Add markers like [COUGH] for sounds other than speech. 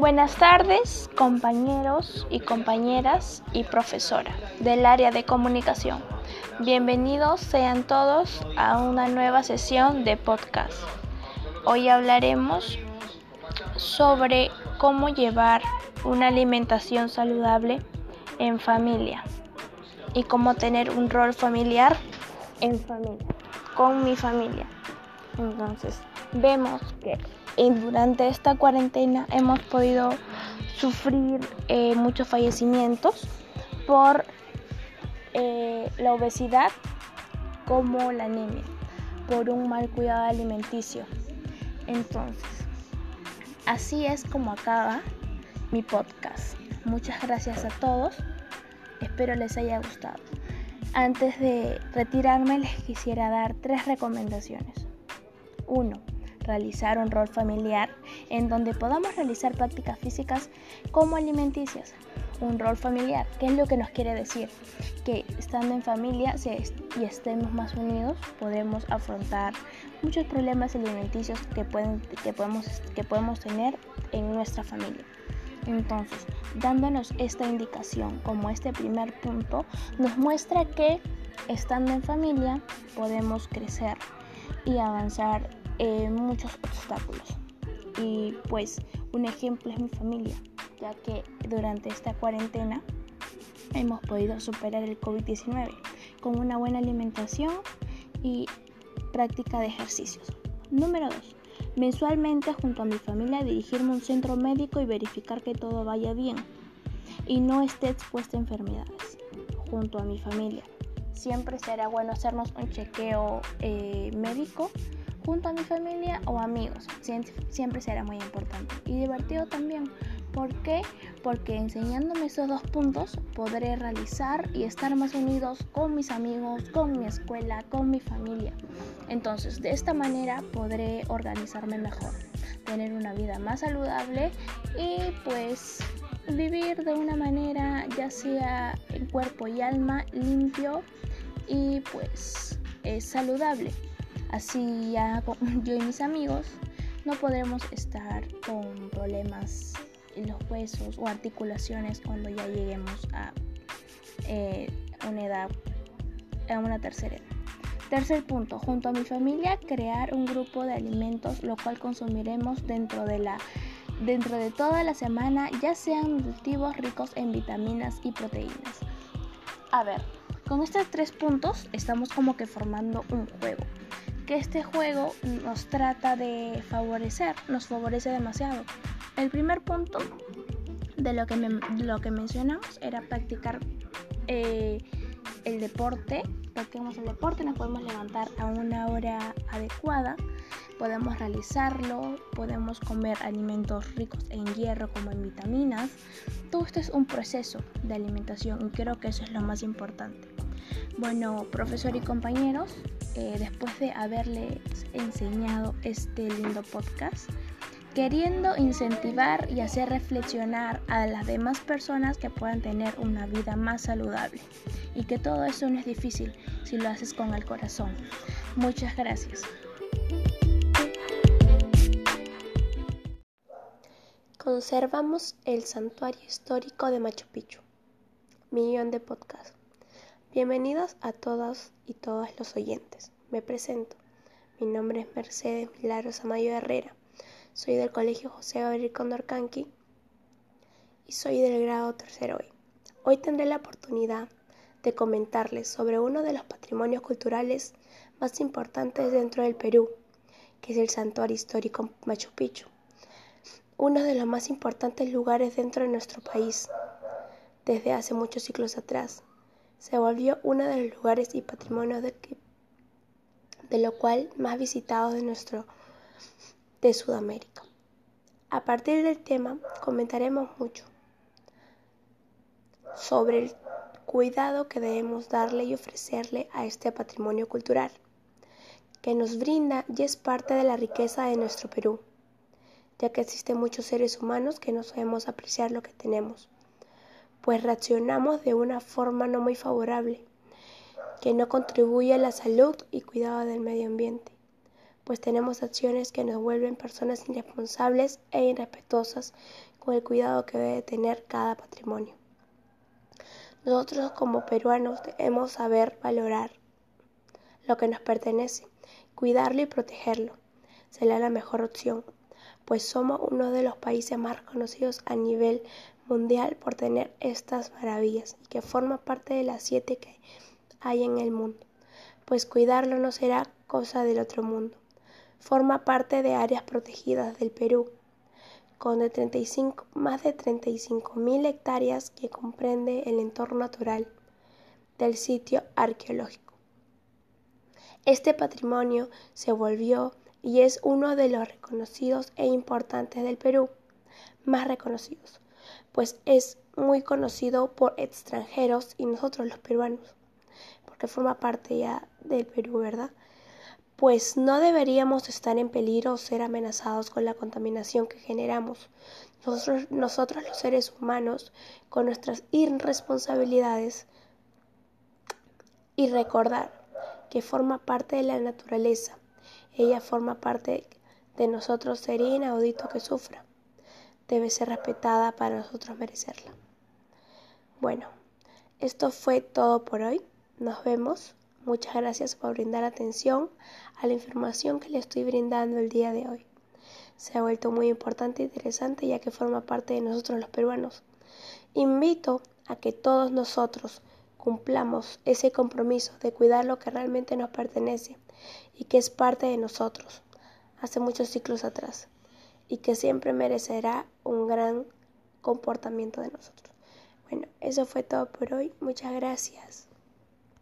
Buenas tardes, compañeros y compañeras y profesora del área de comunicación. Bienvenidos sean todos a una nueva sesión de podcast. Hoy hablaremos sobre cómo llevar una alimentación saludable en familia y cómo tener un rol familiar en familia, con mi familia. Entonces, vemos que durante esta cuarentena hemos podido sufrir eh, muchos fallecimientos por eh, la obesidad como la anemia, por un mal cuidado alimenticio. Entonces, así es como acaba mi podcast. Muchas gracias a todos. Espero les haya gustado. Antes de retirarme les quisiera dar tres recomendaciones. 1 realizar un rol familiar en donde podamos realizar prácticas físicas como alimenticias. Un rol familiar, ¿qué es lo que nos quiere decir? Que estando en familia y estemos más unidos, podemos afrontar muchos problemas alimenticios que, pueden, que, podemos, que podemos tener en nuestra familia. Entonces, dándonos esta indicación como este primer punto, nos muestra que estando en familia podemos crecer y avanzar eh, muchos obstáculos. Y pues un ejemplo es mi familia, ya que durante esta cuarentena hemos podido superar el COVID-19 con una buena alimentación y práctica de ejercicios. Número 2. Mensualmente junto a mi familia dirigirme a un centro médico y verificar que todo vaya bien y no esté expuesta a enfermedades junto a mi familia. Siempre será bueno hacernos un chequeo eh, médico junto a mi familia o amigos. Siempre será muy importante. Y divertido también. ¿Por qué? Porque enseñándome esos dos puntos podré realizar y estar más unidos con mis amigos, con mi escuela, con mi familia. Entonces, de esta manera podré organizarme mejor, tener una vida más saludable y pues vivir de una manera ya sea en cuerpo y alma limpio y pues es saludable. Así ya [LAUGHS] yo y mis amigos no podremos estar con problemas en los huesos o articulaciones cuando ya lleguemos a eh, una edad, a una tercera edad. Tercer punto, junto a mi familia crear un grupo de alimentos lo cual consumiremos dentro de la dentro de toda la semana, ya sean nutritivos ricos en vitaminas y proteínas. A ver, con estos tres puntos estamos como que formando un juego que este juego nos trata de favorecer, nos favorece demasiado. El primer punto de lo que, lo que mencionamos era practicar eh, el deporte, practicamos el deporte, nos podemos levantar a una hora adecuada, podemos realizarlo, podemos comer alimentos ricos en hierro como en vitaminas. Todo esto es un proceso de alimentación y creo que eso es lo más importante. Bueno, profesor y compañeros, eh, después de haberles enseñado este lindo podcast, queriendo incentivar y hacer reflexionar a las demás personas que puedan tener una vida más saludable y que todo eso no es difícil si lo haces con el corazón. Muchas gracias. Conservamos el santuario histórico de Machu Picchu. Millón de podcasts. Bienvenidos a todos y todas los oyentes. Me presento. Mi nombre es Mercedes Milagros Amayo Herrera. Soy del Colegio José Gabriel Condorcanqui y soy del grado tercero hoy. Hoy tendré la oportunidad de comentarles sobre uno de los patrimonios culturales más importantes dentro del Perú, que es el Santuario Histórico Machu Picchu, uno de los más importantes lugares dentro de nuestro país desde hace muchos siglos atrás se volvió uno de los lugares y patrimonios de, lo cual más visitados de nuestro de Sudamérica. A partir del tema comentaremos mucho sobre el cuidado que debemos darle y ofrecerle a este patrimonio cultural que nos brinda y es parte de la riqueza de nuestro Perú, ya que existen muchos seres humanos que no sabemos apreciar lo que tenemos pues reaccionamos de una forma no muy favorable, que no contribuye a la salud y cuidado del medio ambiente, pues tenemos acciones que nos vuelven personas irresponsables e irrespetuosas con el cuidado que debe tener cada patrimonio. Nosotros como peruanos debemos saber valorar lo que nos pertenece, cuidarlo y protegerlo. Será la mejor opción, pues somos uno de los países más reconocidos a nivel mundial por tener estas maravillas y que forma parte de las siete que hay en el mundo, pues cuidarlo no será cosa del otro mundo. Forma parte de áreas protegidas del Perú, con de 35, más de 35.000 hectáreas que comprende el entorno natural del sitio arqueológico. Este patrimonio se volvió y es uno de los reconocidos e importantes del Perú, más reconocidos, pues es muy conocido por extranjeros y nosotros los peruanos, porque forma parte ya del Perú, ¿verdad? Pues no deberíamos estar en peligro o ser amenazados con la contaminación que generamos. Nosotros, nosotros los seres humanos, con nuestras irresponsabilidades, y recordar que forma parte de la naturaleza. Ella forma parte de nosotros, sería inaudito que sufra debe ser respetada para nosotros merecerla. Bueno, esto fue todo por hoy. Nos vemos. Muchas gracias por brindar atención a la información que le estoy brindando el día de hoy. Se ha vuelto muy importante e interesante ya que forma parte de nosotros los peruanos. Invito a que todos nosotros cumplamos ese compromiso de cuidar lo que realmente nos pertenece y que es parte de nosotros hace muchos ciclos atrás y que siempre merecerá un gran comportamiento de nosotros. Bueno, eso fue todo por hoy. Muchas gracias.